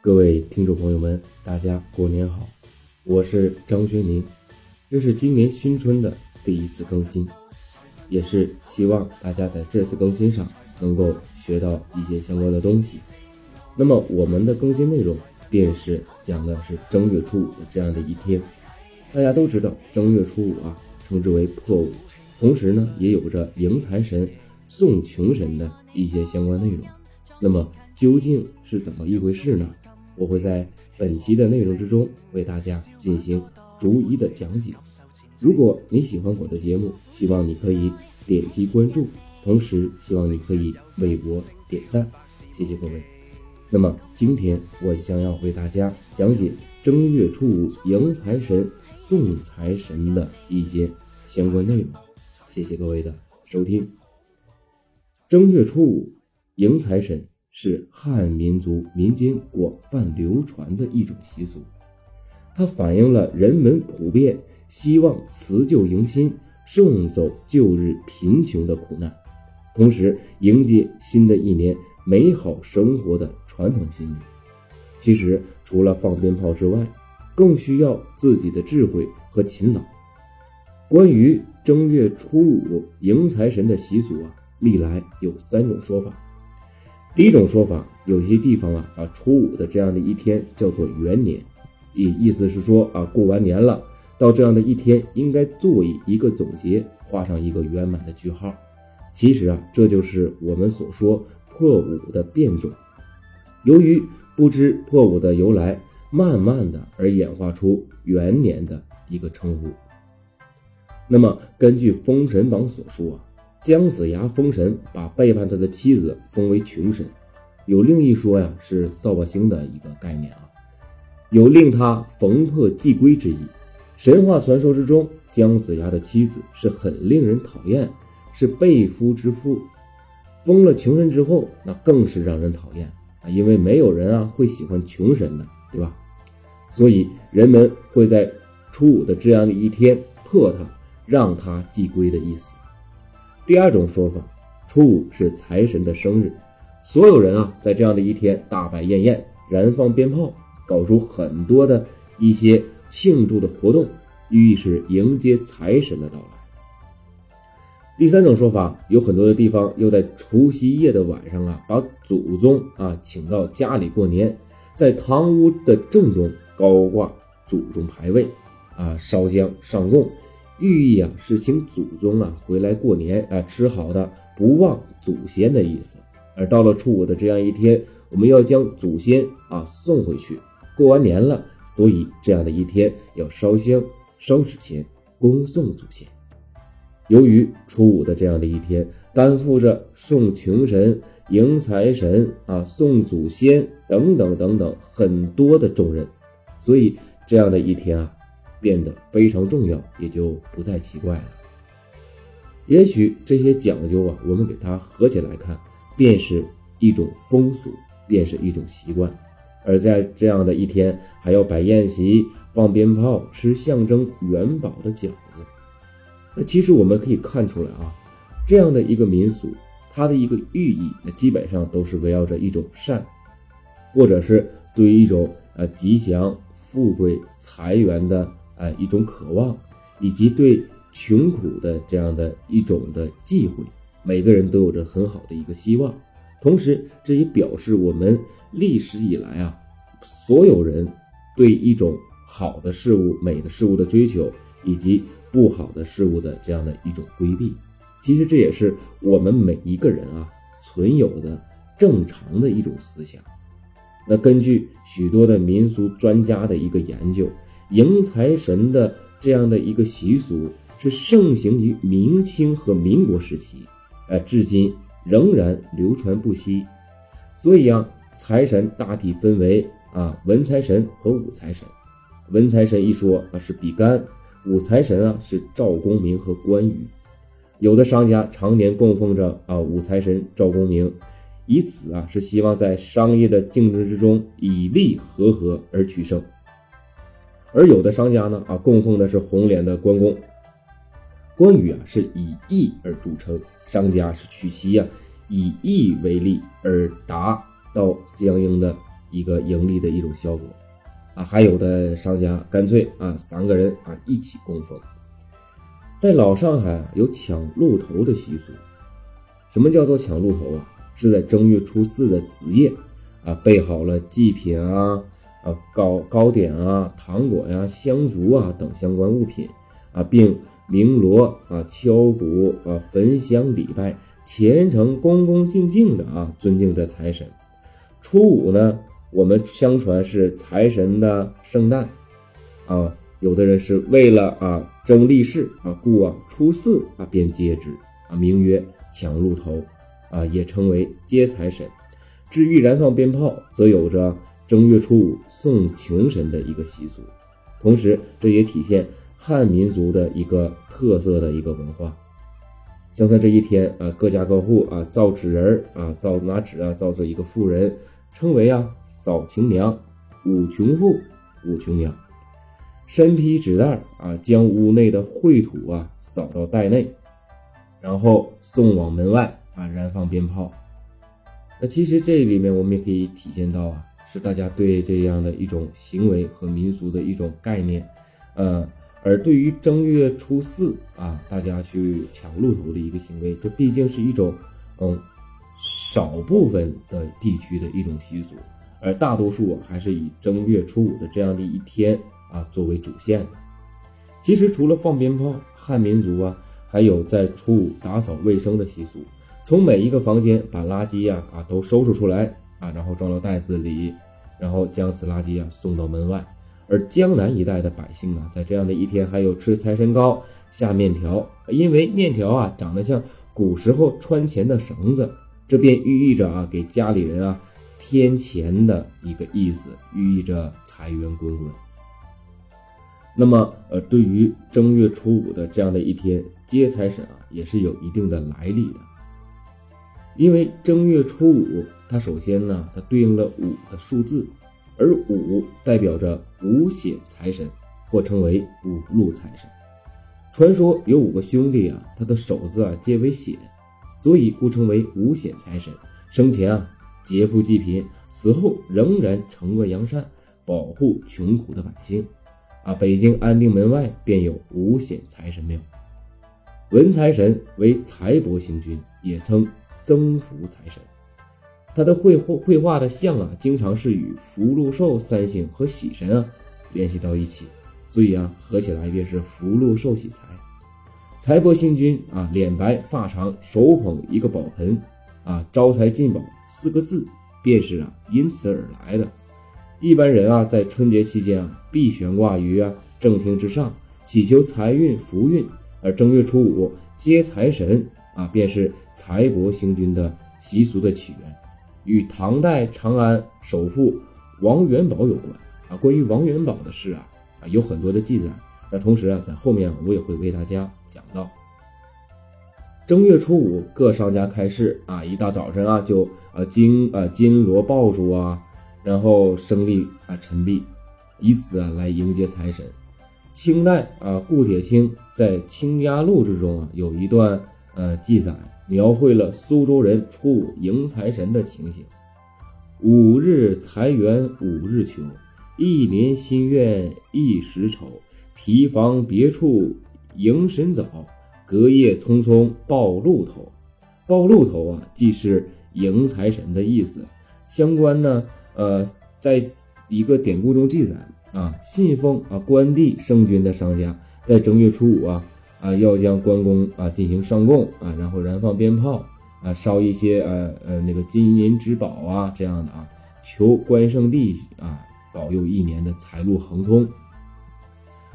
各位听众朋友们，大家过年好！我是张学宁，这是今年新春的第一次更新，也是希望大家在这次更新上能够学到一些相关的东西。那么我们的更新内容便是讲的是正月初五的这样的一天。大家都知道正月初五啊，称之为破五，同时呢也有着迎财神、送穷神的一些相关内容。那么究竟是怎么一回事呢？我会在本期的内容之中为大家进行逐一的讲解。如果你喜欢我的节目，希望你可以点击关注，同时希望你可以为我点赞，谢谢各位。那么今天我将要为大家讲解正月初五迎财神、送财神的一些相关内容，谢谢各位的收听。正月初五迎财神。是汉民族民间广泛流传的一种习俗，它反映了人们普遍希望辞旧迎新、送走旧日贫穷的苦难，同时迎接新的一年美好生活的传统心理。其实，除了放鞭炮之外，更需要自己的智慧和勤劳。关于正月初五迎财神的习俗啊，历来有三种说法。第一种说法，有些地方啊，啊初五的这样的一天叫做元年，意意思是说啊，过完年了，到这样的一天应该做一个总结，画上一个圆满的句号。其实啊，这就是我们所说破五的变种。由于不知破五的由来，慢慢的而演化出元年的一个称呼。那么根据《封神榜》所说啊。姜子牙封神，把背叛他的妻子封为穷神。有另一说呀，是扫把星的一个概念啊，有令他缝破即归之意。神话传说之中，姜子牙的妻子是很令人讨厌，是背夫之妇。封了穷神之后，那更是让人讨厌啊，因为没有人啊会喜欢穷神的，对吧？所以人们会在初五的这样的一天破他，让他即归的意思。第二种说法，初五是财神的生日，所有人啊在这样的一天大摆宴宴，燃放鞭炮，搞出很多的一些庆祝的活动，寓意是迎接财神的到来。第三种说法，有很多的地方又在除夕夜的晚上啊，把祖宗啊请到家里过年，在堂屋的正中高挂祖宗牌位，啊烧香上供。寓意啊是请祖宗啊回来过年啊吃好的不忘祖先的意思，而到了初五的这样一天，我们要将祖先啊送回去。过完年了，所以这样的一天要烧香烧纸钱恭送祖先。由于初五的这样的一天担负着送穷神、迎财神啊、送祖先等等等等很多的重任，所以这样的一天啊。变得非常重要，也就不再奇怪了。也许这些讲究啊，我们给它合起来看，便是一种风俗，便是一种习惯。而在这样的一天，还要摆宴席、放鞭炮、吃象征元宝的饺子。那其实我们可以看出来啊，这样的一个民俗，它的一个寓意，那基本上都是围绕着一种善，或者是对于一种呃吉祥、富贵、财源的。啊，一种渴望，以及对穷苦的这样的一种的忌讳，每个人都有着很好的一个希望。同时，这也表示我们历史以来啊，所有人对一种好的事物、美的事物的追求，以及不好的事物的这样的一种规避。其实这也是我们每一个人啊存有的正常的一种思想。那根据许多的民俗专家的一个研究。迎财神的这样的一个习俗是盛行于明清和民国时期，呃，至今仍然流传不息。所以啊，财神大体分为啊文财神和武财神。文财神一说啊是比干，武财神啊是赵公明和关羽。有的商家常年供奉着啊武财神赵公明，以此啊是希望在商业的竞争之中以利和合而取胜。而有的商家呢，啊，供奉的是红脸的关公。关羽啊，是以义而著称，商家是取其啊以义为利而达到相应的一个盈利的一种效果啊。还有的商家干脆啊三个人啊一起供奉。在老上海有抢鹿头的习俗，什么叫做抢鹿头啊？是在正月初四的子夜啊，备好了祭品啊、啊糕糕点啊、糖果呀、香烛啊等相关物品啊，并鸣锣啊、敲鼓啊、焚香礼拜，虔诚恭恭敬敬的啊尊敬着财神。初五呢，我们相传是财神的圣诞啊。有的人是为了啊争利市啊，故啊初四啊便接之啊，名曰抢鹿头啊，也称为接财神。至于燃放鞭炮，则有着正月初五送穷神的一个习俗，同时这也体现汉民族的一个特色的一个文化。相传这一天啊，各家各户啊造纸人啊，造拿纸啊造出一个妇人，称为啊扫晴娘、五穷妇、五穷娘。身披纸袋啊，将屋内的秽土啊扫到袋内，然后送往门外啊，燃放鞭炮。那其实这里面我们也可以体现到啊，是大家对这样的一种行为和民俗的一种概念。呃，而对于正月初四啊，大家去抢鹿头的一个行为，这毕竟是一种嗯少部分的地区的一种习俗，而大多数还是以正月初五的这样的一天。啊，作为主线的。其实除了放鞭炮，汉民族啊，还有在初五打扫卫生的习俗。从每一个房间把垃圾呀啊都收拾出来啊，然后装到袋子里，然后将此垃圾啊送到门外。而江南一带的百姓啊，在这样的一天还有吃财神糕、下面条，因为面条啊长得像古时候穿钱的绳子，这便寓意着啊给家里人啊添钱的一个意思，寓意着财源滚滚。那么，呃，对于正月初五的这样的一天接财神啊，也是有一定的来历的。因为正月初五，它首先呢，它对应了五的数字，而五代表着五显财神，或称为五路财神。传说有五个兄弟啊，他的手字啊皆为显，所以故称为五显财神。生前啊劫富济贫，死后仍然惩恶扬善，保护穷苦的百姓。啊，北京安定门外便有五显财神庙。文财神为财帛星君，也称增福财神。他的绘绘绘画的像啊，经常是与福禄寿三星和喜神啊联系到一起，所以啊，合起来便是福禄寿喜财。财帛星君啊，脸白发长，手捧一个宝盆啊，招财进宝四个字便是啊因此而来的。一般人啊，在春节期间啊，必悬挂于啊正厅之上，祈求财运福运。而正月初五接财神啊，便是财帛星君的习俗的起源，与唐代长安首富王元宝有关啊。关于王元宝的事啊，啊有很多的记载。那同时啊，在后面我也会为大家讲到。正月初五，各商家开市啊，一大早晨啊，就啊金啊金锣爆竹啊。然后胜利啊，陈币，以此啊来迎接财神。清代啊，顾铁青在《清家录》之中啊，有一段呃记载，描绘了苏州人初五迎财神的情形：五日财源五日穷，一年心愿一时愁。提防别处迎神早，隔夜匆匆报路头。报路头啊，既是迎财神的意思。相关呢。呃，在一个典故中记载啊，信奉啊关帝圣君的商家，在正月初五啊啊，要将关公啊进行上供啊，然后燃放鞭炮啊，烧一些呃呃那个金银之宝啊这样的啊，求关圣帝啊保佑一年的财路亨通。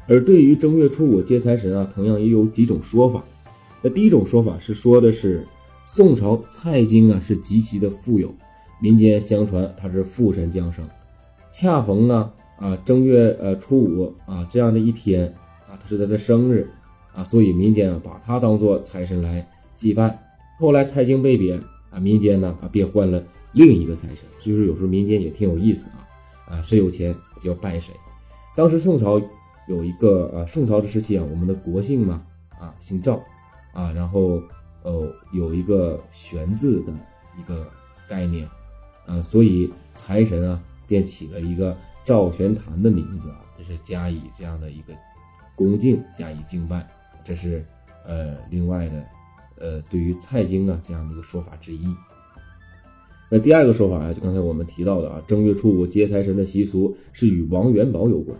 而对于正月初五接财神啊，同样也有几种说法。那第一种说法是说的是宋朝蔡京啊是极其的富有。民间相传他是父神降生，恰逢呢啊正月呃初五啊这样的一天啊，他是他的生日啊，所以民间啊把他当做财神来祭拜。后来蔡京被贬啊，民间呢啊便换了另一个财神。所以说有时候民间也挺有意思啊啊，谁有钱就要拜谁。当时宋朝有一个呃宋朝的时期啊，我们的国姓嘛啊姓赵啊，然后呃有一个玄字的一个概念。啊，所以财神啊便起了一个赵玄坛的名字啊，这是加以这样的一个恭敬，加以敬拜，这是呃另外的呃对于蔡京啊这样的一个说法之一。那第二个说法啊，就刚才我们提到的啊，正月初五接财神的习俗是与王元宝有关。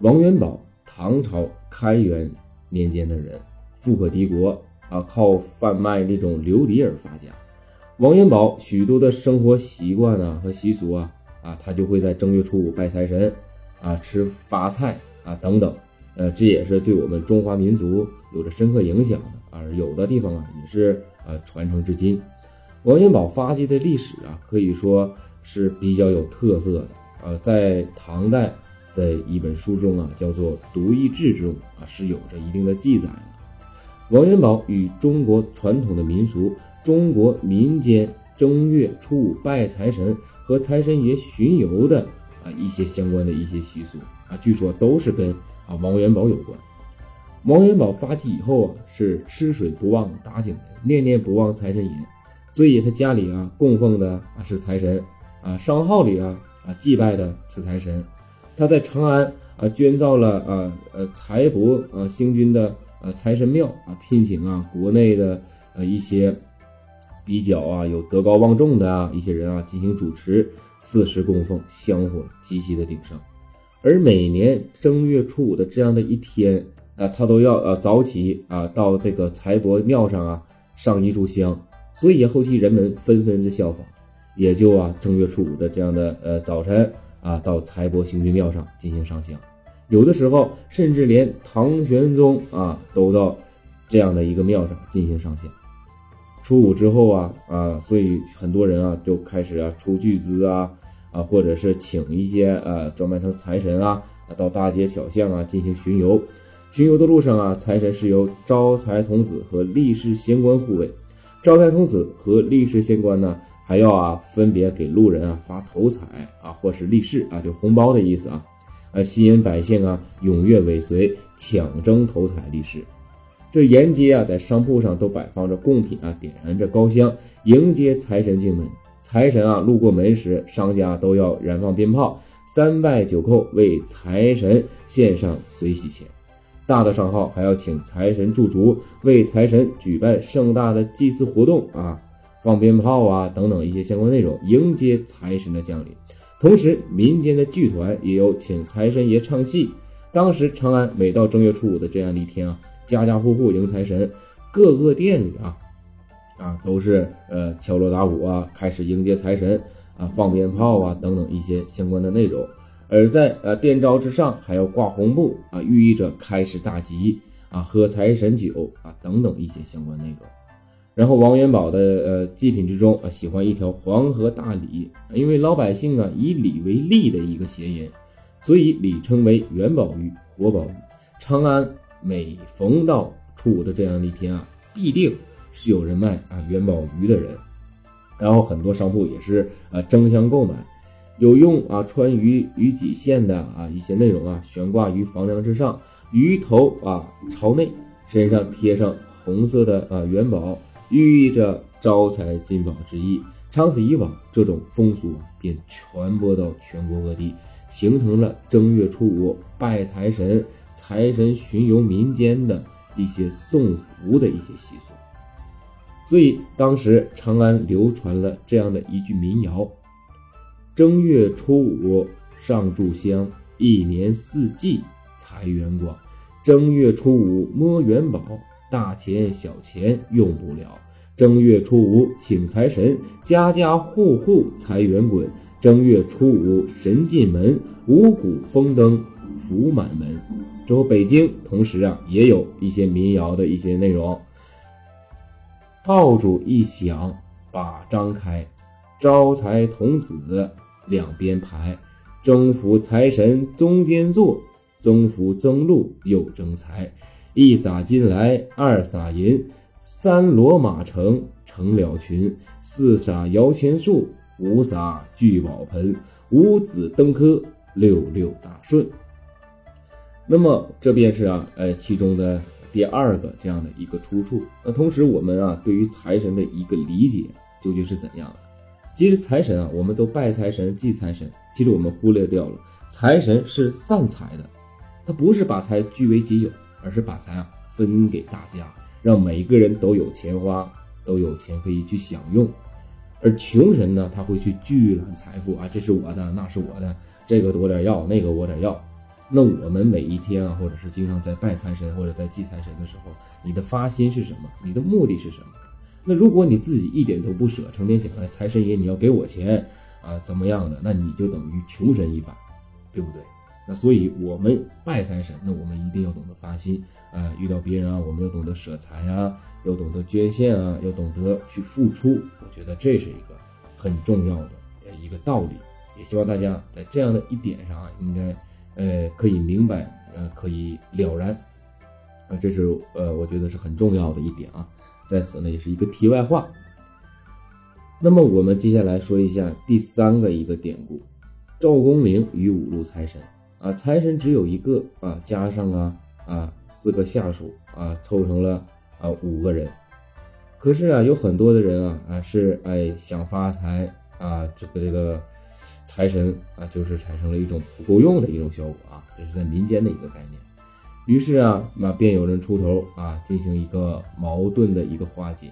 王元宝，唐朝开元年间的人，富可敌国啊，靠贩卖那种琉璃而发家。王元宝许多的生活习惯啊和习俗啊啊，他就会在正月初五拜财神啊，吃发菜啊等等。呃，这也是对我们中华民族有着深刻影响的，而有的地方啊也是呃传承至今。王元宝发迹的历史啊，可以说是比较有特色的。呃，在唐代的一本书中啊，叫做《独异志》中啊，是有着一定的记载的。王元宝与中国传统的民俗、中国民间正月初五拜财神和财神爷巡游的啊一些相关的一些习俗啊，据说都是跟啊王元宝有关。王元宝发迹以后啊，是吃水不忘打井人，念念不忘财神爷。所以他家里啊供奉的啊是财神啊，商号里啊啊祭拜的是财神。他在长安啊捐造了啊呃财帛啊星君的呃财神庙啊，聘请啊国内的呃一些比较啊有德高望重的啊一些人啊进行主持四时供奉，香火极其的鼎盛。而每年正月初五的这样的一天啊，他都要呃早起啊到这个财帛庙上啊上一炷香。所以后期人们纷纷的效仿，也就啊正月初五的这样的呃早晨啊，到财帛星君庙上进行上香，有的时候甚至连唐玄宗啊都到这样的一个庙上进行上香。初五之后啊啊，所以很多人啊就开始啊出巨资啊啊，或者是请一些呃装扮成财神啊，到大街小巷啊进行巡游。巡游的路上啊，财神是由招财童子和力士仙官护卫。招财童子和力士仙官呢，还要啊分别给路人啊发头彩啊，或是利是啊，就是红包的意思啊，啊，吸引百姓啊踊跃尾随，抢争头彩利是。这沿街啊，在商铺上都摆放着贡品啊，点燃着高香，迎接财神进门。财神啊路过门时，商家都要燃放鞭炮，三拜九叩，为财神献上随喜钱。大的商号还要请财神驻足，为财神举办盛大的祭祀活动啊，放鞭炮啊等等一些相关内容，迎接财神的降临。同时，民间的剧团也有请财神爷唱戏。当时长安每到正月初五的这样的一天啊，家家户户迎财神，各个店里啊啊都是呃敲锣打鼓啊，开始迎接财神啊，放鞭炮啊等等一些相关的内容。而在呃店招之上还要挂红布啊，寓意着开始大吉啊，喝财神酒啊等等一些相关内容。然后王元宝的呃祭品之中啊，喜欢一条黄河大鲤，因为老百姓啊以鲤为利的一个谐音，所以鲤称为元宝鱼、活宝鱼。长安每逢到初五的这样的一天啊，必定是有人卖啊元宝鱼的人，然后很多商铺也是呃争相购买。有用啊，穿鱼鱼脊线的啊一些内容啊，悬挂于房梁之上，鱼头啊朝内，身上贴上红色的啊元宝，寓意着招财进宝之意。长此以往，这种风俗便传播到全国各地，形成了正月初五拜财神、财神巡游民间的一些送福的一些习俗。所以当时长安流传了这样的一句民谣。正月初五上炷香，一年四季财源广。正月初五摸元宝，大钱小钱用不了。正月初五请财神，家家户户财源滚。正月初五神进门，五谷丰登福满门。这北京同时啊也有一些民谣的一些内容。炮竹一响把张开，招财童子。两边排，征服财神中间坐，征服增禄又增财。一撒金来，二撒银，三骡马成成了群，四撒摇钱树，五撒聚宝盆，五子登科，六六大顺。那么这便是啊，呃，其中的第二个这样的一个出处。那同时我们啊，对于财神的一个理解究竟是怎样的？其实财神啊，我们都拜财神、祭财神，其实我们忽略掉了，财神是散财的，他不是把财据为己有，而是把财啊分给大家，让每一个人都有钱花，都有钱可以去享用。而穷神呢，他会去聚揽财富啊，这是我的，那是我的，这个我点要，那个我点要。那我们每一天啊，或者是经常在拜财神或者在祭财神的时候，你的发心是什么？你的目的是什么？那如果你自己一点都不舍，成天想着财神爷你要给我钱啊，怎么样的？那你就等于穷神一般，对不对？那所以我们拜财神，那我们一定要懂得发心啊，遇到别人啊，我们要懂得舍财啊，要懂得捐献啊，要懂得去付出。我觉得这是一个很重要的一个道理，也希望大家在这样的一点上啊，应该。呃，可以明白，呃，可以了然，啊，这是呃，我觉得是很重要的一点啊。在此呢，也是一个题外话。那么我们接下来说一下第三个一个典故：赵公明与五路财神啊，财神只有一个啊，加上啊啊四个下属啊，凑成了啊五个人。可是啊，有很多的人啊啊是哎想发财啊，这个这个。财神啊，就是产生了一种不够用的一种效果啊，这是在民间的一个概念。于是啊，那便有人出头啊，进行一个矛盾的一个化解，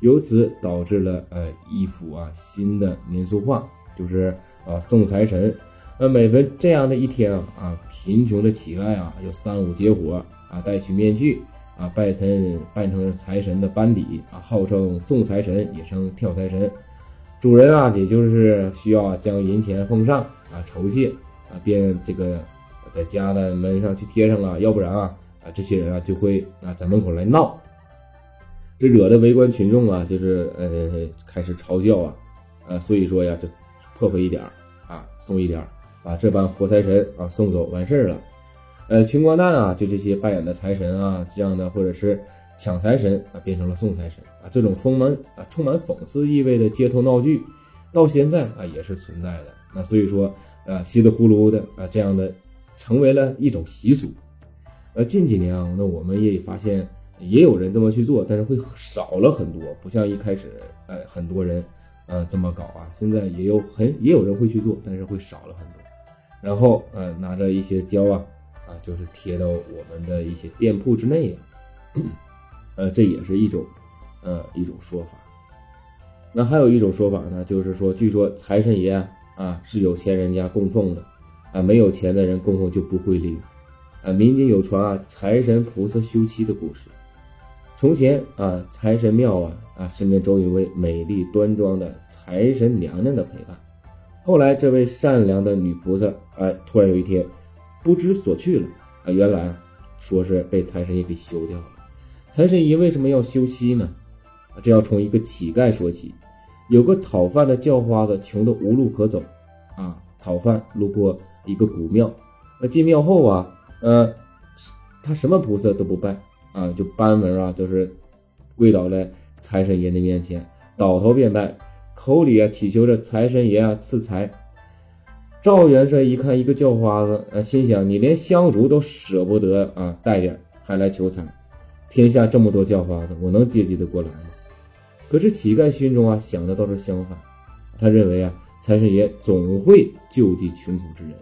由此导致了呃一幅啊新的年俗画，就是啊送财神。那每逢这样的一天啊啊，贫穷的乞丐啊，有三五结伙啊，戴起面具啊，拜成扮成财神的班底啊，号称送财神，也称跳财神。主人啊，也就是需要将银钱奉上啊，酬谢啊，便这个在家的门上去贴上了，要不然啊啊，这些人啊就会啊在门口来闹，这惹得围观群众啊，就是呃开始嘲笑啊，呃，所以说呀，就破费一点啊，送一点把这帮活财神啊送走完事儿了，呃，群光蛋啊，就这些扮演的财神啊，这样的或者是。抢财神啊，变成了送财神啊，这种丰满啊、充满讽刺意味的街头闹剧，到现在啊也是存在的。那所以说，啊，稀里呼噜的啊，这样的成为了一种习俗。呃，近几年啊，那我们也发现也有人这么去做，但是会少了很多，不像一开始，呃，很多人呃这么搞啊。现在也有很也有人会去做，但是会少了很多。然后呃，拿着一些胶啊啊，就是贴到我们的一些店铺之内呀。呃，这也是一种，呃，一种说法。那还有一种说法呢，就是说，据说财神爷啊是有钱人家供奉的，啊，没有钱的人供奉就不会灵。啊，民间有传啊，财神菩萨休妻的故事。从前啊，财神庙啊啊身边总有位美丽端庄的财神娘娘的陪伴。后来，这位善良的女菩萨啊，突然有一天不知所去了啊，原来说是被财神爷给休掉了。财神爷为什么要休妻呢？啊，这要从一个乞丐说起。有个讨饭的叫花子，穷得无路可走，啊，讨饭路过一个古庙，那进庙后啊，呃，他什么菩萨都不拜，啊，就班门啊，都是跪倒在财神爷的面前，倒头便拜，口里啊祈求着财神爷啊赐财。赵元帅一看一个叫花子，啊，心想：你连香烛都舍不得啊带点，还来求财？天下这么多叫花子，我能接济得过来吗？可是乞丐心中啊想的倒是相反，他认为啊财神爷总会救济穷苦之人，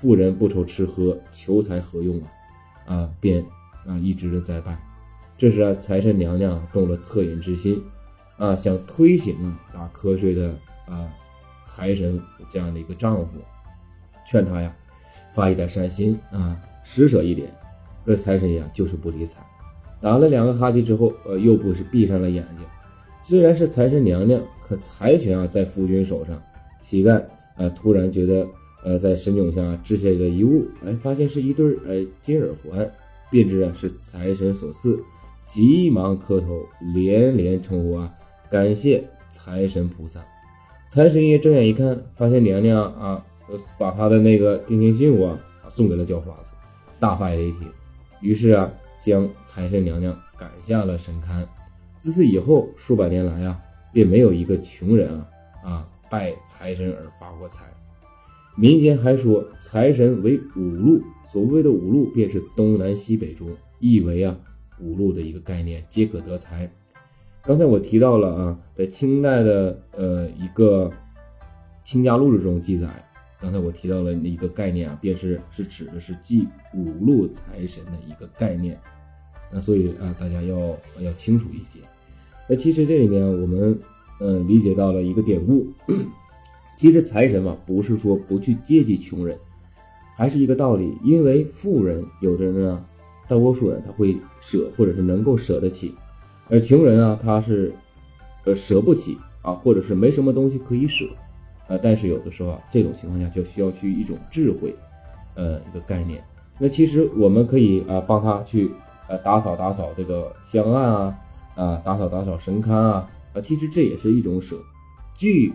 富人不愁吃喝，求财何用啊？啊，便啊一直的在拜。这时啊财神娘娘动了恻隐之心，啊想推醒啊打瞌睡的啊财神这样的一个丈夫，劝他呀发一点善心啊施舍一点。可财神爷就是不理睬。打了两个哈欠之后，呃，又不是闭上了眼睛。虽然是财神娘娘，可财权啊在夫君手上。乞丐啊，突然觉得，呃，在神冢下掷下一个一物，哎，发现是一对呃金耳环，便知啊是财神所赐，急忙磕头，连连称呼啊，感谢财神菩萨。财神爷睁眼一看，发现娘娘啊，把他的那个定情信物啊送给了叫花子，大发雷霆。于是啊。将财神娘娘赶下了神龛，自此以后数百年来啊，便没有一个穷人啊啊拜财神而发过财。民间还说财神为五路，所谓的五路便是东南西北中，意为啊五路的一个概念，皆可得财。刚才我提到了啊，在清代的呃一个《清家录》之中记载刚才我提到了一个概念啊，便是是指的是祭五路财神的一个概念。那所以啊，大家要要清楚一些。那其实这里面我们嗯理解到了一个典故，其实财神嘛，不是说不去接济穷人，还是一个道理。因为富人有的人呢，大多数人他会舍，或者是能够舍得起，而穷人啊，他是呃舍不起啊，或者是没什么东西可以舍。呃，但是有的时候啊，这种情况下就需要去一种智慧，呃，一个概念。那其实我们可以啊，帮他去呃打扫打扫这个香案啊，啊，打扫打扫神龛啊，啊，其实这也是一种舍，据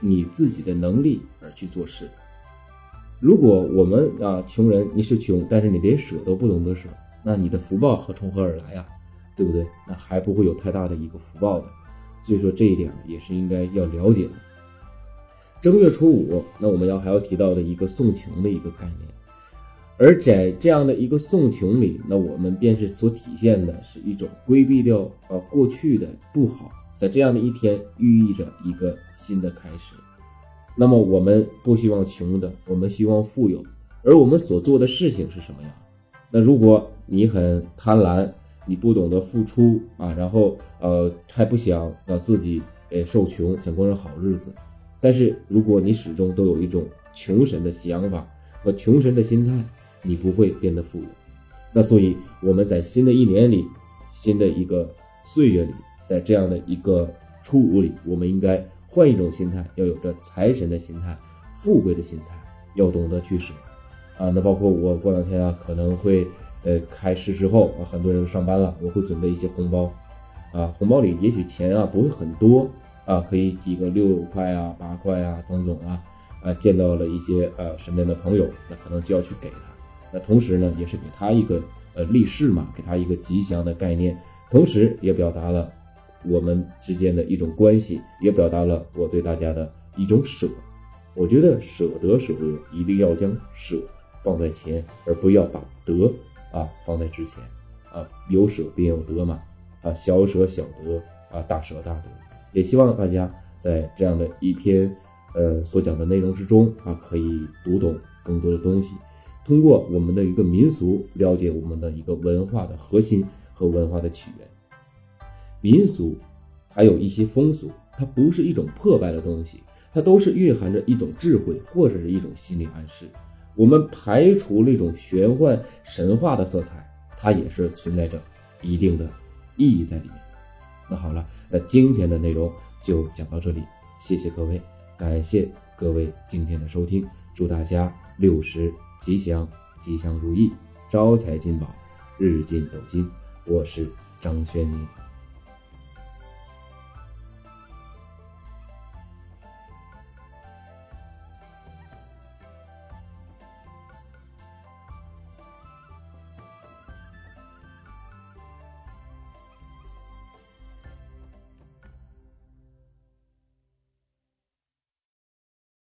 你自己的能力而去做事。如果我们啊穷人，你是穷，但是你连舍都不懂得舍，那你的福报何从何而来呀？对不对？那还不会有太大的一个福报的。所以说这一点也是应该要了解的。正月初五，那我们要还要提到的一个送穷的一个概念，而在这样的一个送穷里，那我们便是所体现的是一种规避掉啊过去的不好，在这样的一天寓意着一个新的开始。那么我们不希望穷的，我们希望富有，而我们所做的事情是什么呀？那如果你很贪婪，你不懂得付出啊，然后呃还不想让自己呃受穷，想过上好日子。但是，如果你始终都有一种穷神的想法和穷神的心态，你不会变得富有。那所以，我们在新的一年里，新的一个岁月里，在这样的一个初五里，我们应该换一种心态，要有着财神的心态、富贵的心态，要懂得去舍。啊，那包括我过两天啊，可能会呃开市之后啊，很多人上班了，我会准备一些红包，啊，红包里也许钱啊不会很多。啊，可以几个六块啊、八块啊，等等啊，啊，见到了一些呃身边的朋友，那可能就要去给他。那同时呢，也是给他一个呃立誓嘛，给他一个吉祥的概念，同时也表达了我们之间的一种关系，也表达了我对大家的一种舍。我觉得舍得舍得，一定要将舍放在前，而不要把得啊放在之前啊。有舍便有得嘛，啊，小舍小得啊，大舍大得。也希望大家在这样的一篇，呃所讲的内容之中啊，可以读懂更多的东西，通过我们的一个民俗，了解我们的一个文化的核心和文化的起源。民俗还有一些风俗，它不是一种破败的东西，它都是蕴含着一种智慧或者是一种心理暗示。我们排除那种玄幻神话的色彩，它也是存在着一定的意义在里面的。那好了。那今天的内容就讲到这里，谢谢各位，感谢各位今天的收听，祝大家六十吉祥，吉祥如意，招财进宝，日进斗金。我是张轩宁。